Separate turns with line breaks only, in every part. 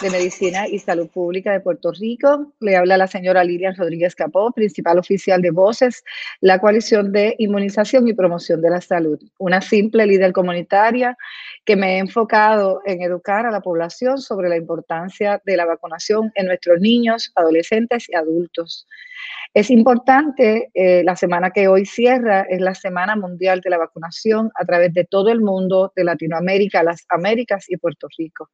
de Medicina y Salud Pública de Puerto Rico. Le habla la señora Lilian Rodríguez Capó, principal oficial de Voces, la coalición de inmunización y promoción de la salud. Una simple líder comunitaria que me he enfocado en educar a la población sobre la importancia de la vacunación en nuestros niños, adolescentes y adultos. Es importante, eh, la semana que hoy cierra es la Semana Mundial de la Vacunación a través de todo el mundo, de Latinoamérica, las Américas y Puerto Rico.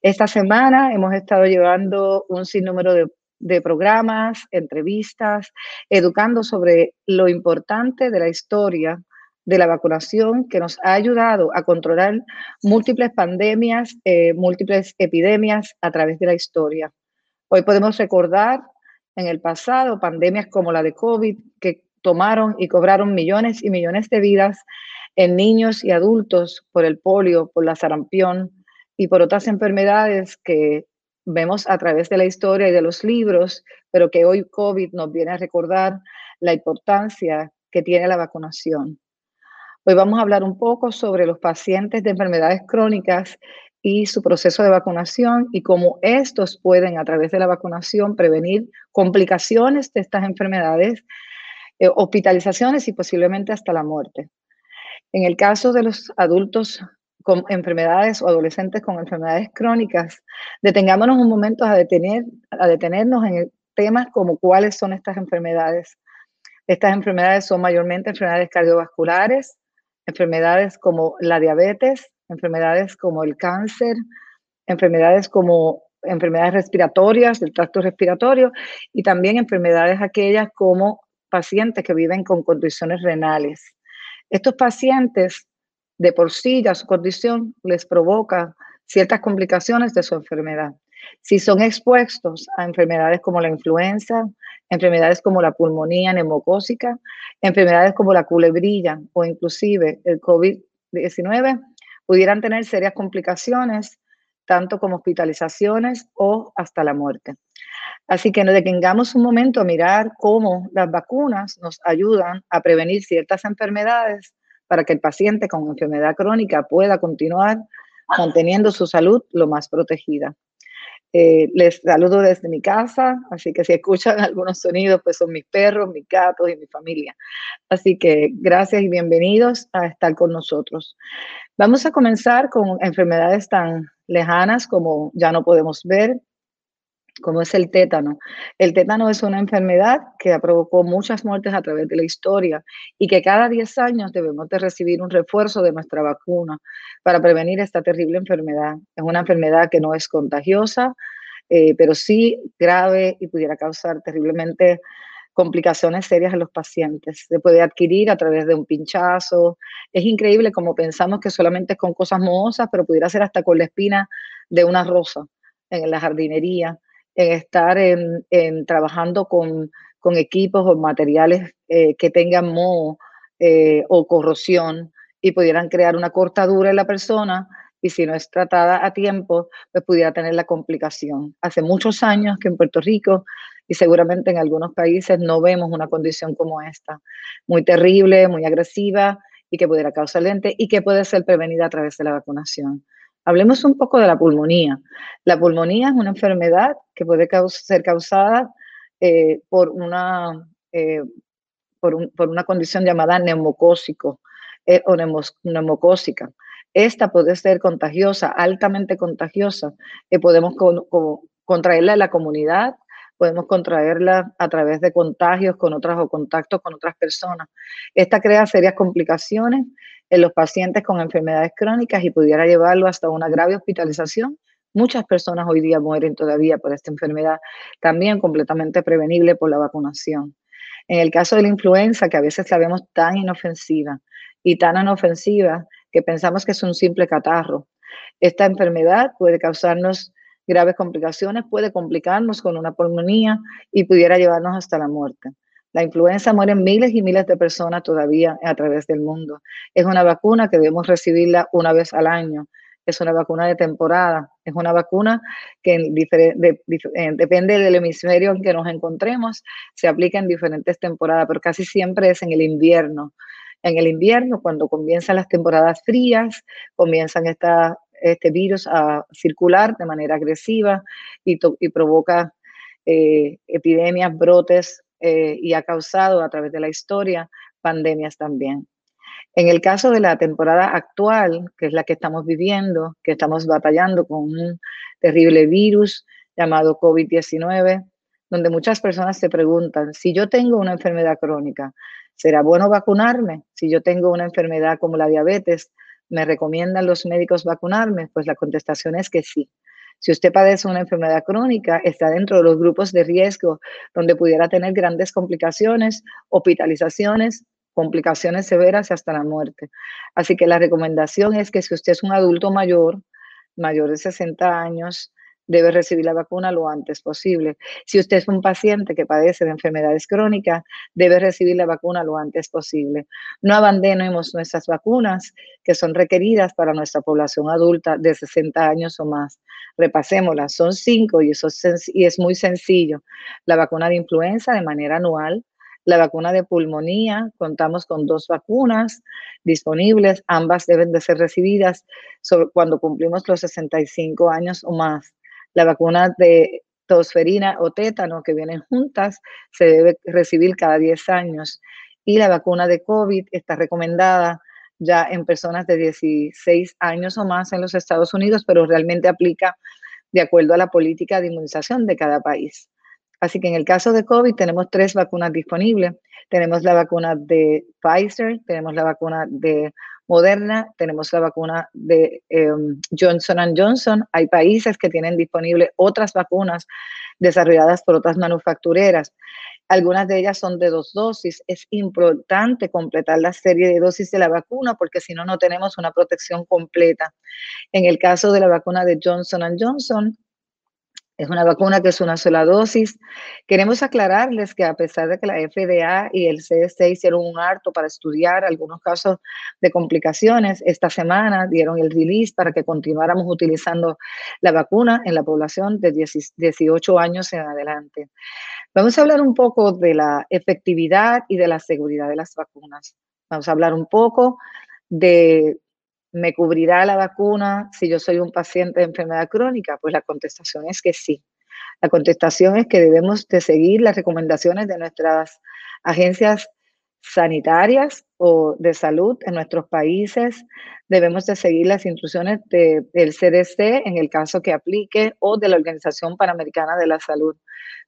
Esta semana hemos estado llevando un sinnúmero de, de programas, entrevistas, educando sobre lo importante de la historia de la vacunación que nos ha ayudado a controlar múltiples pandemias, eh, múltiples epidemias a través de la historia. Hoy podemos recordar en el pasado pandemias como la de COVID que tomaron y cobraron millones y millones de vidas en niños y adultos por el polio, por la sarampión, y por otras enfermedades que vemos a través de la historia y de los libros, pero que hoy COVID nos viene a recordar la importancia que tiene la vacunación. Hoy vamos a hablar un poco sobre los pacientes de enfermedades crónicas y su proceso de vacunación y cómo estos pueden a través de la vacunación prevenir complicaciones de estas enfermedades, eh, hospitalizaciones y posiblemente hasta la muerte. En el caso de los adultos con enfermedades o adolescentes con enfermedades crónicas, detengámonos un momento a, detener, a detenernos en temas como cuáles son estas enfermedades. Estas enfermedades son mayormente enfermedades cardiovasculares, enfermedades como la diabetes, enfermedades como el cáncer, enfermedades como enfermedades respiratorias, del tracto respiratorio, y también enfermedades aquellas como pacientes que viven con condiciones renales. Estos pacientes de por sí ya su condición les provoca ciertas complicaciones de su enfermedad. Si son expuestos a enfermedades como la influenza, enfermedades como la pulmonía neumocócica, enfermedades como la culebrilla o inclusive el COVID-19, pudieran tener serias complicaciones, tanto como hospitalizaciones o hasta la muerte. Así que nos detengamos un momento a mirar cómo las vacunas nos ayudan a prevenir ciertas enfermedades para que el paciente con enfermedad crónica pueda continuar manteniendo su salud lo más protegida. Eh, les saludo desde mi casa, así que si escuchan algunos sonidos, pues son mis perros, mis gatos y mi familia. Así que gracias y bienvenidos a estar con nosotros. Vamos a comenzar con enfermedades tan lejanas como ya no podemos ver, como es el tétano. El tétano es una enfermedad que ha provocado muchas muertes a través de la historia y que cada 10 años debemos de recibir un refuerzo de nuestra vacuna para prevenir esta terrible enfermedad. Es una enfermedad que no es contagiosa, eh, pero sí grave y pudiera causar terriblemente complicaciones serias en los pacientes. Se puede adquirir a través de un pinchazo. Es increíble como pensamos que solamente es con cosas mohosas, pero pudiera ser hasta con la espina de una rosa en la jardinería en estar en, trabajando con, equipos o materiales eh, que tengan moho eh, o corrosión y pudieran crear una cortadura en la persona y si no es tratada a tiempo, pues pudiera tener la complicación. Hace muchos años que en Puerto Rico y seguramente en algunos países no vemos una condición como esta, muy terrible, muy agresiva y que pudiera causar lente y que puede ser prevenida a través de la vacunación. Hablemos un poco de la pulmonía. La pulmonía es una enfermedad que puede ser causada eh, por, una, eh, por, una condición llamada neumocócico eh, o neumocócica. Esta puede ser contagiosa, altamente contagiosa, podemos contraerla en la comunidad, podemos contraerla a través de contagios con otras o contactos con otras personas. Esta crea serias complicaciones en los pacientes con enfermedades crónicas y pudiera llevarlo hasta una grave hospitalización. Muchas personas hoy día mueren todavía por esta enfermedad, también completamente prevenible por la vacunación. En el caso de la influenza, que a veces la vemos tan inofensiva y tan inofensiva que pensamos que es un simple catarro, esta enfermedad puede causarnos graves complicaciones, puede complicarnos con una pulmonía y pudiera llevarnos hasta la muerte. La influenza mueren miles y miles de personas todavía a través del mundo. Es una vacuna que debemos recibirla una vez al año. Es una vacuna de temporada. Es una vacuna que eh, depende del hemisferio en que nos encontremos, se aplica en diferentes temporadas, pero casi siempre es en el invierno. En el invierno, cuando comienzan las temporadas frías, comienzan este virus a circular de manera agresiva y, provoca eh, epidemias, brotes eh, y ha causado a través de la historia pandemias también. En el caso de la temporada actual, que es la que estamos viviendo, que estamos batallando con un terrible virus llamado COVID-19, donde muchas personas se preguntan, si yo tengo una enfermedad crónica, ¿será bueno vacunarme? Si yo tengo una enfermedad como la diabetes, ¿me recomiendan los médicos vacunarme? Pues la contestación es que sí. Si usted padece una enfermedad crónica, está dentro de los grupos de riesgo donde pudiera tener grandes complicaciones, hospitalizaciones, complicaciones severas y hasta la muerte. Así que la recomendación es que si usted es un adulto mayor, mayor de 60 años, debe recibir la vacuna lo antes posible. Si usted es un paciente que padece de enfermedades crónicas, debe recibir la vacuna lo antes posible. No abandonemos nuestras vacunas que son requeridas para nuestra población adulta de 60 años o más. Repasémoslas, son cinco y, eso es, y es muy sencillo. La vacuna de influenza de manera anual, la vacuna de pulmonía, contamos con dos vacunas disponibles, ambas deben de ser recibidas cuando cumplimos los 65 años o más. La vacuna de tosferina o tétano que vienen juntas se debe recibir cada 10 años y la vacuna de COVID está recomendada ya en personas de 16 años o más en los Estados Unidos, pero realmente aplica de acuerdo a la política de inmunización de cada país. Así que en el caso de COVID tenemos tres vacunas disponibles. Tenemos la vacuna de Pfizer, tenemos la vacuna de Moderna, tenemos la vacuna de em, Johnson Johnson. Hay países que tienen disponibles otras vacunas desarrolladas por otras manufactureras. Algunas de ellas son de dos dosis. Es importante completar la serie de dosis de la vacuna porque si no, no tenemos una protección completa. En el caso de la vacuna de Johnson Johnson, es una vacuna que es una sola dosis. Queremos aclararles que a pesar de que la FDA y el CDC hicieron un harto para estudiar algunos casos de complicaciones, esta semana dieron el release para que continuáramos utilizando la vacuna en la población de 18 años en adelante. Vamos a hablar un poco de la efectividad y de la seguridad de las vacunas. Vamos a hablar un poco de ¿Me cubrirá la vacuna si yo soy un paciente de enfermedad crónica? Pues la contestación es que sí. La contestación es que debemos de seguir las recomendaciones de nuestras agencias sanitarias o de salud en nuestros países. Debemos de seguir las instrucciones del CDC en el caso que aplique o de la Organización Panamericana de la Salud.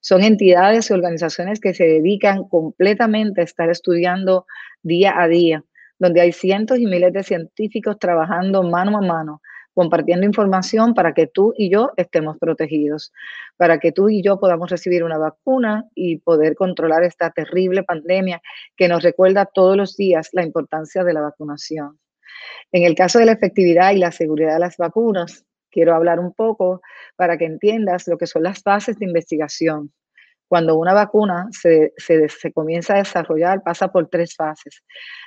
Son entidades y organizaciones que se dedican completamente a estar estudiando día a día donde hay cientos y miles de científicos trabajando mano a mano, compartiendo información para que tú y yo estemos protegidos, para que tú y yo podamos recibir una vacuna y poder controlar esta terrible pandemia que nos recuerda todos los días la importancia de la vacunación. En el caso de la efectividad y la seguridad de las vacunas, quiero hablar un poco para que entiendas lo que son las fases de investigación. Cuando una vacuna se, comienza a desarrollar, pasa por tres fases.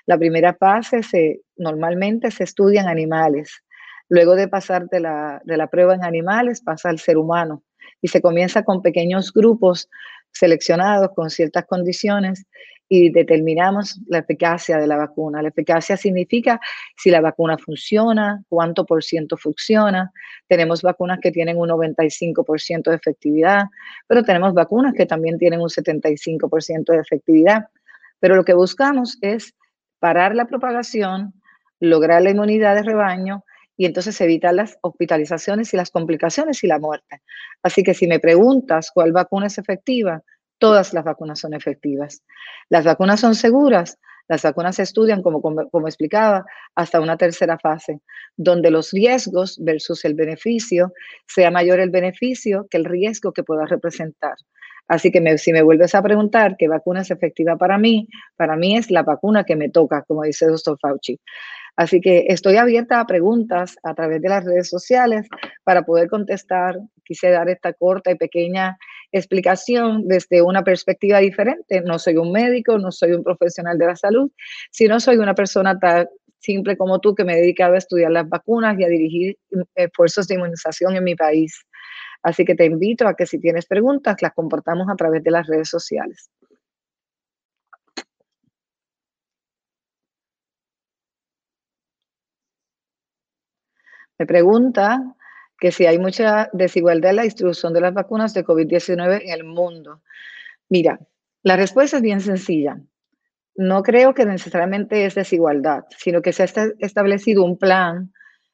La primera fase se, normalmente se estudia en animales. Luego de pasar de la, de la prueba en animales, pasa al ser humano y se comienza con pequeños grupos seleccionados con ciertas condiciones y determinamos la eficacia de la vacuna. La eficacia significa si la vacuna funciona, cuánto por ciento funciona. Tenemos vacunas que tienen un 95% de efectividad, pero tenemos vacunas que también tienen un 75% de efectividad. Pero lo que buscamos es parar la propagación, lograr la inmunidad de rebaño y entonces evitar las hospitalizaciones y las complicaciones y la muerte. Así que si me preguntas cuál vacuna es efectiva, todas las vacunas son efectivas. Las vacunas son seguras. Las vacunas se estudian, como, como, explicaba, hasta una tercera fase, donde los riesgos versus el beneficio sea mayor el beneficio que el riesgo que pueda representar. Así que si me vuelves a preguntar qué vacuna es efectiva para mí, para mí es la vacuna que me toca, como dice el Fauci. Así que estoy abierta a preguntas a través de las redes sociales para poder contestar. Quise dar esta corta y pequeña explicación desde una perspectiva diferente. No soy un médico, no soy un profesional de la salud, sino soy una persona tan simple como tú que me he dedicado a estudiar las vacunas y a dirigir esfuerzos de inmunización en mi país. Así que te invito a que si tienes preguntas, las comportamos a través de las redes sociales. Me pregunta que si hay mucha desigualdad en la distribución de las vacunas de COVID-19 en el mundo. Mira, la respuesta es bien sencilla. No creo que necesariamente es desigualdad, sino que se ha establecido un plan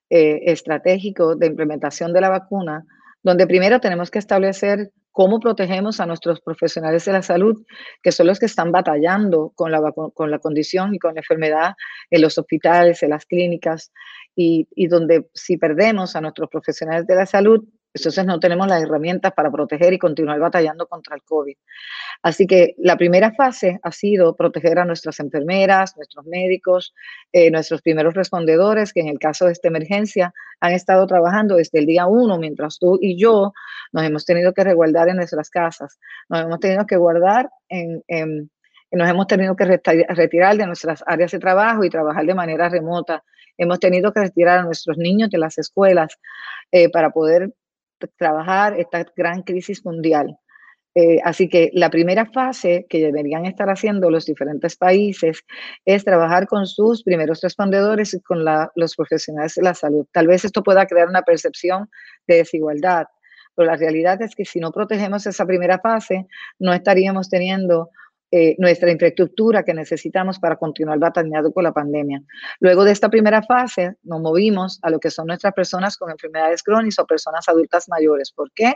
eh, estratégico de implementación de la vacuna, donde primero tenemos que establecer cómo protegemos a nuestros profesionales de la salud, que son los que están batallando con la, con la condición y con la enfermedad en los hospitales, en las clínicas, y, y donde si perdemos a nuestros profesionales de la salud, entonces no tenemos las herramientas para proteger y continuar batallando contra el COVID. Así que la primera fase ha sido proteger a nuestras enfermeras, nuestros médicos, eh, nuestros primeros respondedores, que en el caso de esta emergencia han estado trabajando desde el día uno, mientras tú y yo nos hemos tenido que resguardar en nuestras casas, nos hemos tenido que guardar en, nos hemos tenido que retirar de nuestras áreas de trabajo y trabajar de manera remota. Hemos tenido que retirar a nuestros niños de las escuelas eh, para poder trabajar esta gran crisis mundial. Eh, así que la primera fase que deberían estar haciendo los diferentes países es trabajar con sus primeros respondedores y con los profesionales de la salud. Tal vez esto pueda crear una percepción de desigualdad, pero la realidad es que si no protegemos esa primera fase, no estaríamos teniendo eh, nuestra infraestructura que necesitamos para continuar batallando con la pandemia. Luego de esta primera fase, nos movimos a lo que son nuestras personas con enfermedades crónicas o personas adultas mayores. ¿Por qué?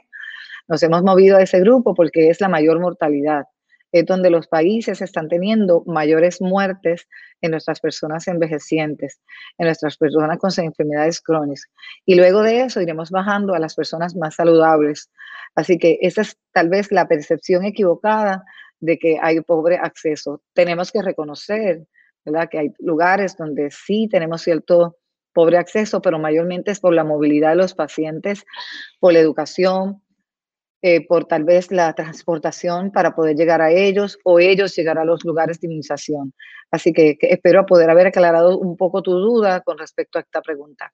Nos hemos movido a ese grupo porque es la mayor mortalidad. Es donde los países están teniendo mayores muertes en nuestras personas envejecientes, en nuestras personas con enfermedades crónicas. Y luego de eso iremos bajando a las personas más saludables. Así que esa es tal vez la percepción equivocada de que hay pobre acceso. Tenemos que reconocer, ¿verdad? Que hay lugares donde sí tenemos cierto pobre acceso, pero mayormente es por la movilidad de los pacientes, por la educación, eh, por tal vez la transportación para poder llegar a ellos o ellos llegar a los lugares de inmunización. Así que, que espero poder haber aclarado un poco tu duda con respecto a esta pregunta.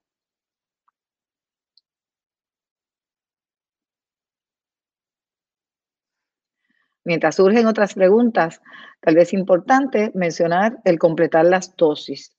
Mientras surgen otras preguntas, tal vez importante mencionar el completar las dosis.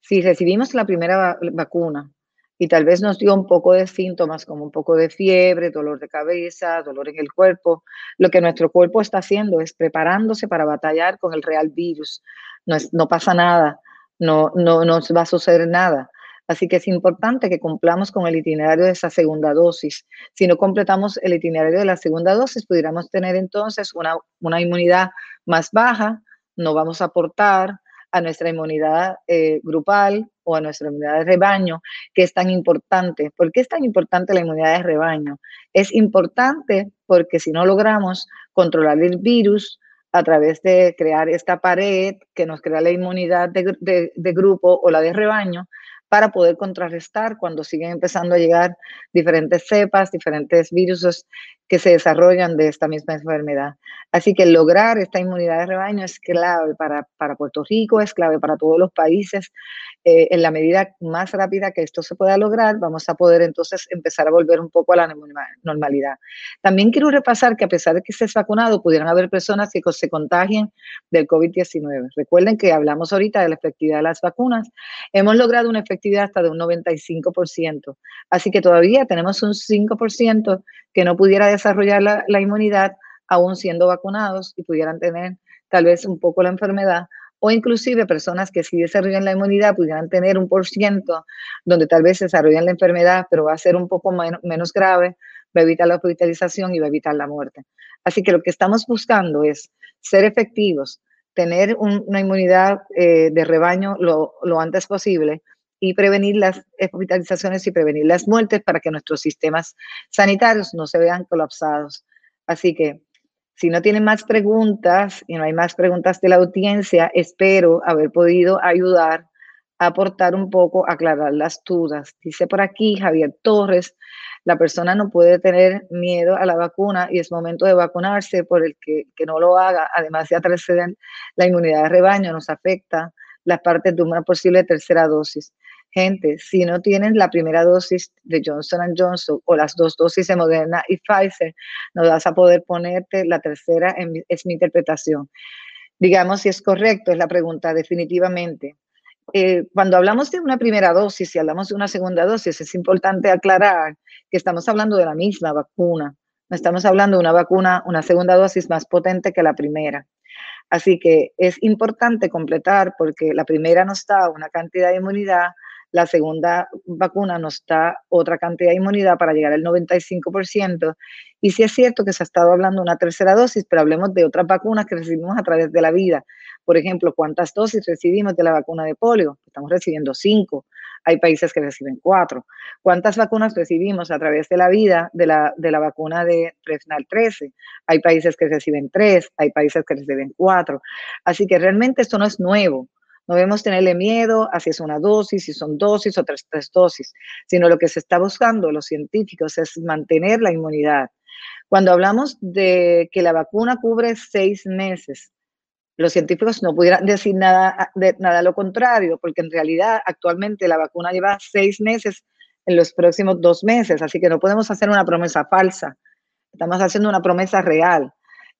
Si recibimos la primera vacuna y tal vez nos dio un poco de síntomas como un poco de fiebre, dolor de cabeza, dolor en el cuerpo, lo que nuestro cuerpo está haciendo es preparándose para batallar con el real virus. No, no pasa nada, no, no nos va a suceder nada. Así que es importante que cumplamos con el itinerario de esa segunda dosis. Si no completamos el itinerario de la segunda dosis, pudiéramos tener entonces una, una inmunidad más baja, no vamos a aportar a nuestra inmunidad eh, grupal o a nuestra inmunidad de rebaño, que es tan importante. ¿Por qué es tan importante la inmunidad de rebaño? Es importante porque si no logramos controlar el virus a través de crear esta pared que nos crea la inmunidad de, de grupo o la de rebaño, para poder contrarrestar cuando siguen empezando a llegar diferentes cepas, diferentes virus que se desarrollan de esta misma enfermedad. Así que lograr esta inmunidad de rebaño es clave para, para Puerto Rico, es clave para todos los países. Eh, en la medida más rápida que esto se pueda lograr, vamos a poder entonces empezar a volver un poco a la normalidad. También quiero repasar que a pesar de que estés vacunado, pudieran haber personas que se contagien del COVID-19. Recuerden que hablamos ahorita de la efectividad de las vacunas. Hemos logrado una efectividad hasta de un 95%. Así que todavía tenemos un 5% que no pudiera desarrollar la, la inmunidad aún siendo vacunados y pudieran tener tal vez un poco la enfermedad o inclusive personas que sí desarrollan la inmunidad pudieran tener un por ciento donde tal vez desarrollan la enfermedad, pero va a ser un poco menos grave, va a evitar la hospitalización y va a evitar la muerte. Así que lo que estamos buscando es ser efectivos, tener una inmunidad eh, de rebaño lo, lo antes posible y prevenir las hospitalizaciones y prevenir las muertes para que nuestros sistemas sanitarios no se vean colapsados. Así que si no tienen más preguntas y no hay más preguntas de la audiencia, espero haber podido ayudar aportar un poco, aclarar las dudas. Dice por aquí Javier Torres, la persona no puede tener miedo a la vacuna y es momento de vacunarse por el que, que no lo haga, además de atrasar la inmunidad de rebaño, nos afecta las partes de una posible tercera dosis. Gente, si no tienen la primera dosis de Johnson Johnson o las dos dosis de Moderna y Pfizer, no vas a poder ponerte la tercera, es mi interpretación. Digamos si es correcto, es la pregunta definitivamente. Eh, cuando hablamos de una primera dosis y hablamos de una segunda dosis, es importante aclarar que estamos hablando de la misma vacuna. No estamos hablando de una vacuna, una segunda dosis más potente que la primera. Así que es importante completar porque la primera nos da una cantidad de inmunidad, la segunda vacuna nos da otra cantidad de inmunidad para llegar al 95%. Y sí es cierto que se ha estado hablando de una tercera dosis, pero hablemos de otras vacunas que recibimos a través de la vida. Por ejemplo, ¿cuántas dosis recibimos de la vacuna de polio? Estamos recibiendo cinco. Hay países que reciben cuatro. ¿Cuántas vacunas recibimos a través de la vida de la, de la vacuna de Fresnal 13? Hay países que reciben tres, hay países que reciben cuatro. Así que realmente esto no es nuevo. No debemos tenerle miedo a si es una dosis, si son dosis o tres, tres dosis, sino lo que se está buscando los científicos es mantener la inmunidad. Cuando hablamos de que la vacuna cubre seis meses, los científicos no pudieran decir nada, de, nada lo contrario, porque en realidad actualmente la vacuna lleva seis meses en los próximos dos meses, así que no podemos hacer una promesa falsa, estamos haciendo una promesa real.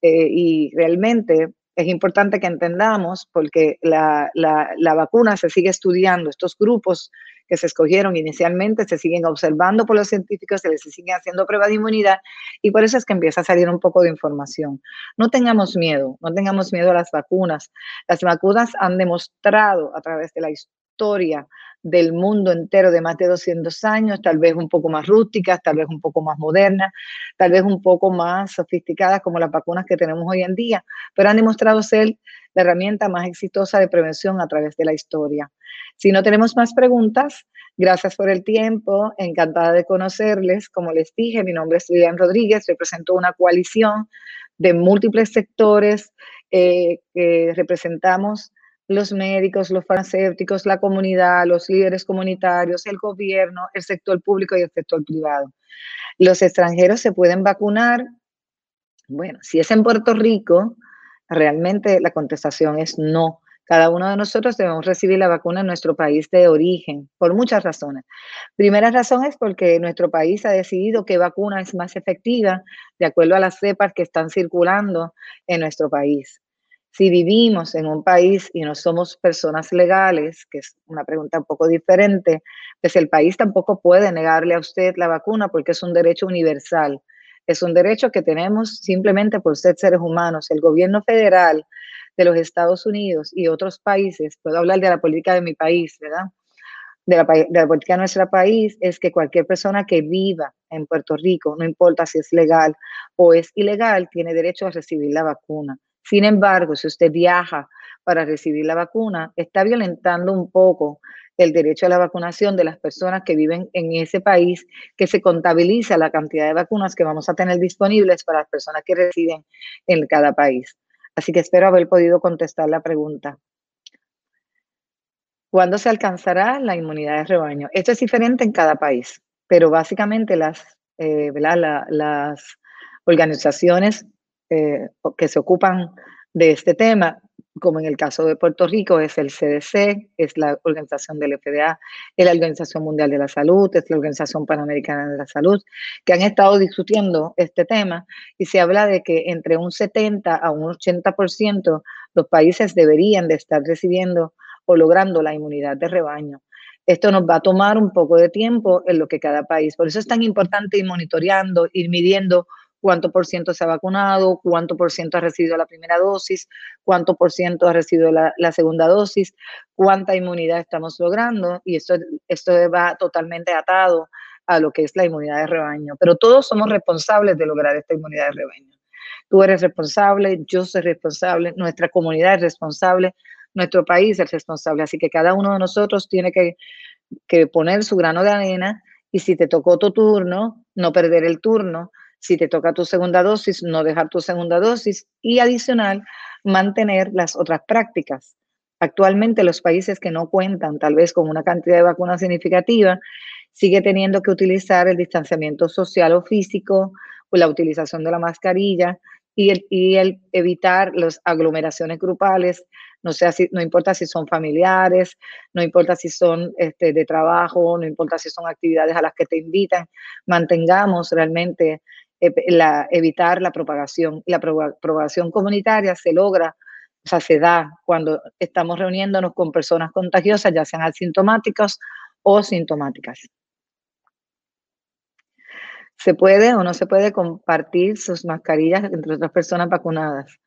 Eh, y realmente es importante que entendamos, porque la, la, vacuna se sigue estudiando, estos grupos que se escogieron inicialmente se siguen observando por los científicos, se les siguen haciendo pruebas de inmunidad y por eso es que empieza a salir un poco de información. No tengamos miedo, no tengamos miedo a las vacunas. Las vacunas han demostrado a través de la historia del mundo entero de más de 200 años, tal vez un poco más rústicas, tal vez un poco más modernas, tal vez un poco más sofisticadas como las vacunas que tenemos hoy en día, pero han demostrado ser la herramienta más exitosa de prevención a través de la historia. Si no tenemos más preguntas, gracias por el tiempo, encantada de conocerles. Como les dije, mi nombre es Lilian Rodríguez, represento una coalición de múltiples sectores eh, que representamos los médicos, los farmacéuticos, la comunidad, los líderes comunitarios, el gobierno, el sector público y el sector privado. Los extranjeros se pueden vacunar. Bueno, si es en Puerto Rico, realmente la contestación es no. Cada uno de nosotros debemos recibir la vacuna en nuestro país de origen, por muchas razones. Primera razón es porque nuestro país ha decidido qué vacuna es más efectiva de acuerdo a las cepas que están circulando en nuestro país. Si vivimos en un país y no somos personas legales, que es una pregunta un poco diferente, pues el país tampoco puede negarle a usted la vacuna porque es un derecho universal. Es un derecho que tenemos simplemente por ser seres humanos. El gobierno federal de los Estados Unidos y otros países, puedo hablar de la política de mi país, ¿verdad? De la, de la, política de nuestro país es que cualquier persona que viva en Puerto Rico, no importa si es legal o es ilegal, tiene derecho a recibir la vacuna. Sin embargo, si usted viaja para recibir la vacuna, está violentando un poco el derecho a la vacunación de las personas que viven en ese país, que se contabiliza la cantidad de vacunas que vamos a tener disponibles para las personas que residen en cada país. Así que espero haber podido contestar la pregunta. ¿Cuándo se alcanzará la inmunidad de rebaño? Esto es diferente en cada país, pero básicamente las, eh, las organizaciones eh, que se ocupan de este tema, como en el caso de Puerto Rico, es el CDC, es la Organización del FDA, es la Organización Mundial de la Salud, es la Organización Panamericana de la Salud, que han estado discutiendo este tema y se habla de que entre un 70 a un 80% los países deberían de estar recibiendo o logrando la inmunidad de rebaño. Esto nos va a tomar un poco de tiempo en lo que cada país. Por eso es tan importante ir monitoreando, ir midiendo cuánto por ciento se ha vacunado, cuánto por ciento ha recibido la primera dosis, cuánto por ciento ha recibido la, segunda dosis, cuánta inmunidad estamos logrando y esto, esto va totalmente atado a lo que es la inmunidad de rebaño. Pero todos somos responsables de lograr esta inmunidad de rebaño. Tú eres responsable, yo soy responsable, nuestra comunidad es responsable, nuestro país es responsable. Así que cada uno de nosotros tiene que, que poner su grano de arena y si te tocó tu turno, no perder el turno, si te toca tu segunda dosis, no dejar tu segunda dosis y adicional, mantener las otras prácticas. Actualmente los países que no cuentan tal vez con una cantidad de vacunas significativa, sigue teniendo que utilizar el distanciamiento social o físico o la utilización de la mascarilla y el, y el evitar las aglomeraciones grupales, no, sea si, no importa si son familiares, no importa si son este, de trabajo, no importa si son actividades a las que te invitan, mantengamos realmente la, evitar la propagación. La propagación comunitaria se logra, o sea, se da cuando estamos reuniéndonos con personas contagiosas, ya sean asintomáticas o sintomáticas. ¿Se puede o no se puede compartir sus mascarillas entre otras personas vacunadas?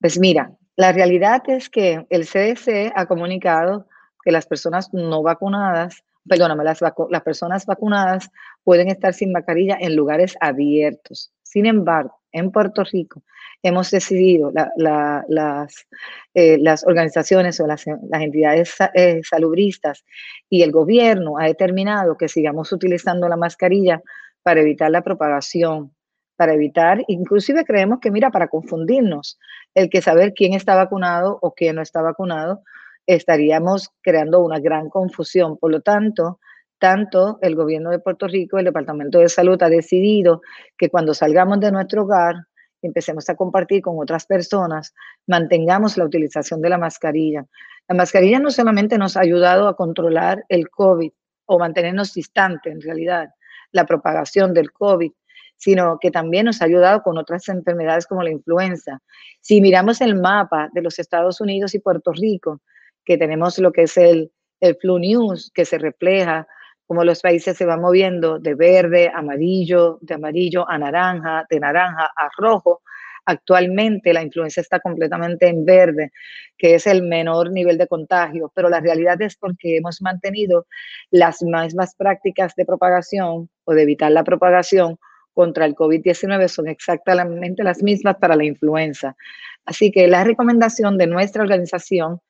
Pues mira, la realidad es que el CDC ha comunicado que las personas no vacunadas, perdóname, las, las personas vacunadas pueden estar sin mascarilla en lugares abiertos. Sin embargo, en Puerto Rico hemos decidido, las, eh, las organizaciones o las, entidades eh, salubristas y el gobierno ha determinado que sigamos utilizando la mascarilla para evitar la propagación, para evitar, inclusive creemos que, mira, para confundirnos, el que saber quién está vacunado o quién no está vacunado, estaríamos creando una gran confusión. Por lo tanto, tanto el gobierno de Puerto Rico, el Departamento de Salud ha decidido que cuando salgamos de nuestro hogar, empecemos a compartir con otras personas, mantengamos la utilización de la mascarilla. La mascarilla no solamente nos ha ayudado a controlar el COVID o mantenernos distantes en realidad, la propagación del COVID, sino que también nos ha ayudado con otras enfermedades como la influenza. Si miramos el mapa de los Estados Unidos y Puerto Rico, que tenemos lo que es el, el Flu News, que se refleja cómo los países se van moviendo de verde, amarillo, de amarillo a naranja, de naranja a rojo, Actualmente la influenza está completamente en verde, que es el menor nivel de contagio, pero la realidad es porque hemos mantenido las mismas prácticas de propagación o de evitar la propagación contra el COVID-19 son exactamente las mismas para la influenza. Así que la recomendación de nuestra organización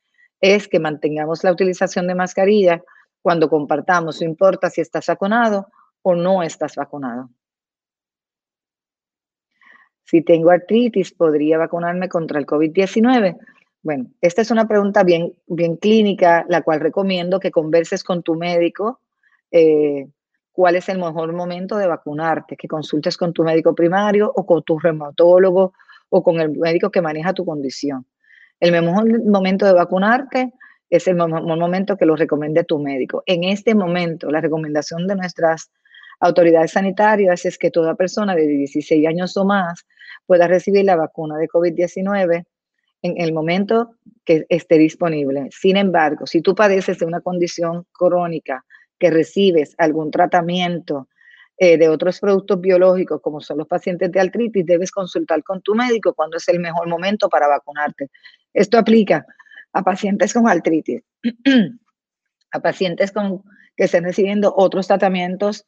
es que mantengamos la utilización de mascarilla cuando compartamos, no importa si estás vacunado o no estás vacunado. Si tengo artritis, ¿podría vacunarme contra el COVID-19? Bueno, esta es una pregunta bien, bien clínica, la cual recomiendo que converses con tu médico. Eh, cuál es el mejor momento de vacunarte, que consultes con tu médico primario o con tu reumatólogo o con el médico que maneja tu condición. El mejor momento de vacunarte es el momento que lo recomiende tu médico. En este momento, la recomendación de nuestras autoridades sanitarias es que toda persona de 16 años o más pueda recibir la vacuna de COVID-19 en el momento que esté disponible. Sin embargo, si tú padeces de una condición crónica, que recibes algún tratamiento eh, de otros productos biológicos, como son los pacientes de artritis, debes consultar con tu médico cuando es el mejor momento para vacunarte. Esto aplica a pacientes con artritis, a pacientes con, que estén recibiendo otros tratamientos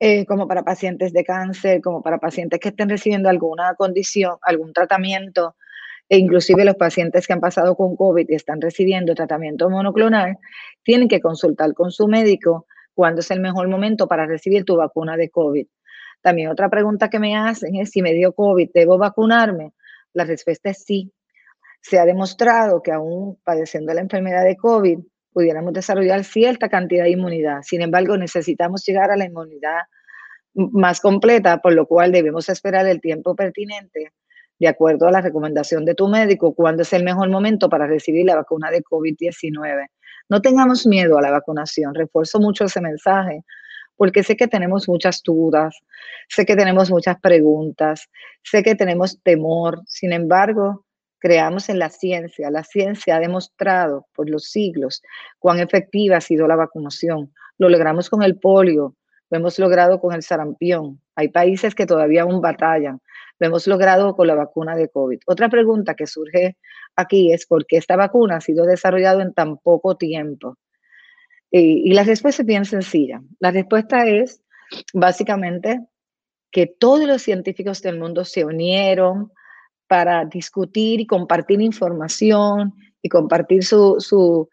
eh, como para pacientes de cáncer, como para pacientes que estén recibiendo alguna condición, algún tratamiento, e inclusive los pacientes que han pasado con COVID y están recibiendo tratamiento monoclonal, tienen que consultar con su médico cuándo es el mejor momento para recibir tu vacuna de COVID. También otra pregunta que me hacen es si me dio COVID, ¿debo vacunarme? La respuesta es sí. Se ha demostrado que aún padeciendo la enfermedad de COVID, pudiéramos desarrollar cierta cantidad de inmunidad. Sin embargo, necesitamos llegar a la inmunidad más completa, por lo cual debemos esperar el tiempo pertinente, de acuerdo a la recomendación de tu médico, cuándo es el mejor momento para recibir la vacuna de COVID-19. No tengamos miedo a la vacunación, refuerzo mucho ese mensaje, porque sé que tenemos muchas dudas, sé que tenemos muchas preguntas, sé que tenemos temor, sin embargo, creamos en la ciencia. La ciencia ha demostrado por los siglos cuán efectiva ha sido la vacunación. Lo logramos con el polio, lo hemos logrado con el sarampión. Hay países que todavía aún batallan. Lo hemos logrado con la vacuna de COVID. Otra pregunta que surge aquí es por qué esta vacuna ha sido desarrollada en tan poco tiempo. Y, y la respuesta es bien sencilla. La respuesta es básicamente que todos los científicos del mundo se unieron para discutir y compartir información y compartir su, su,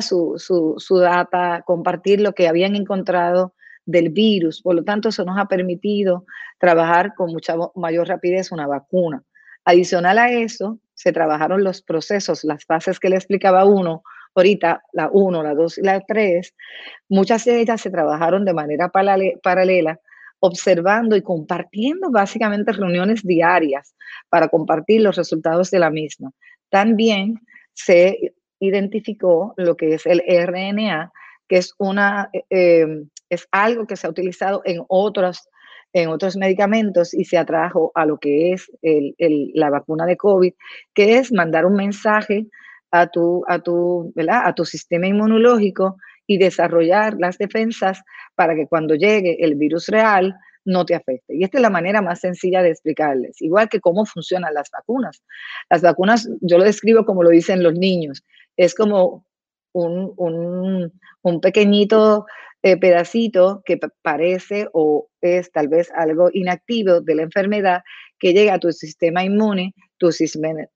Su, su, data, compartir lo que habían encontrado del virus. Por lo tanto, eso nos ha permitido trabajar con mucha mayor rapidez una vacuna. Adicional a eso, se trabajaron los procesos, las fases que le explicaba uno, ahorita la 1, la 2 y la 3, muchas de ellas se trabajaron de manera paralela, observando y compartiendo básicamente reuniones diarias para compartir los resultados de la misma. También se identificó lo que es el RNA, que es, una, eh, em, es algo que se ha utilizado en otros, en otros medicamentos y se atrajo a lo que es la vacuna de COVID, que es mandar un mensaje a tu, a tu, a tu sistema inmunológico y desarrollar las defensas para que cuando llegue el virus real no te afecte. Y esta es la manera más sencilla de explicarles, igual que cómo funcionan las vacunas. Las vacunas, yo lo describo como lo dicen los niños, es como un, un, un pequeñito eh, pedacito que parece o es tal vez algo inactivo de la enfermedad que llega a tu sistema inmune, tu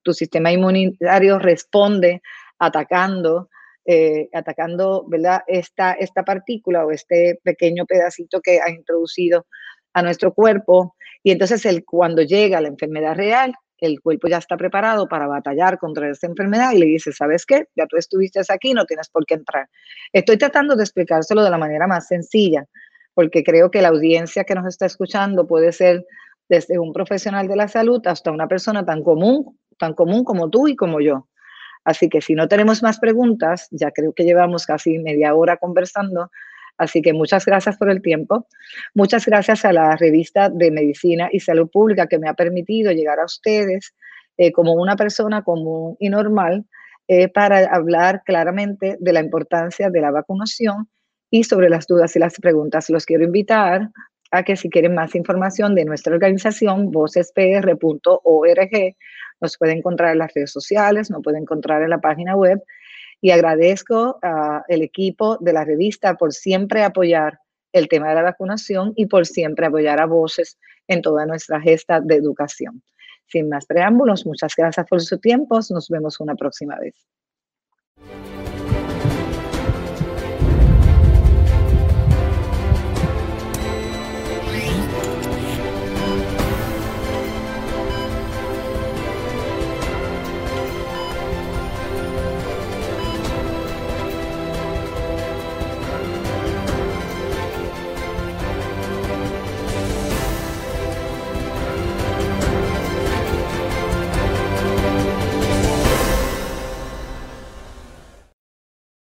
tu sistema inmunitario responde atacando, eh, atacando ¿verdad? Esta, esta partícula o este pequeño pedacito que ha introducido a nuestro cuerpo. Y entonces el, cuando llega la enfermedad real, el cuerpo ya está preparado para batallar contra esa enfermedad y le dice, ¿sabes qué? Ya tú estuviste aquí, no tienes por qué entrar. Estoy tratando de explicárselo de la manera más sencilla, porque creo que la audiencia que nos está escuchando puede ser desde un profesional de la salud hasta una persona tan común, tan común como tú y como yo. Así que si no tenemos más preguntas, ya creo que llevamos casi media hora conversando, Así que muchas gracias por el tiempo. Muchas gracias a la revista de Medicina y Salud Pública que me ha permitido llegar a ustedes eh, como una persona común y normal eh, para hablar claramente de la importancia de la vacunación y sobre las dudas y las preguntas. Los quiero invitar a que si quieren más información de nuestra organización, vocespr.org, nos pueden encontrar en las redes sociales, nos pueden encontrar en la página web y agradezco al equipo de la revista por siempre apoyar el tema de la vacunación y por siempre apoyar a voces en toda nuestra gesta de educación. Sin más preámbulos, muchas gracias por su tiempo. Nos vemos una próxima vez.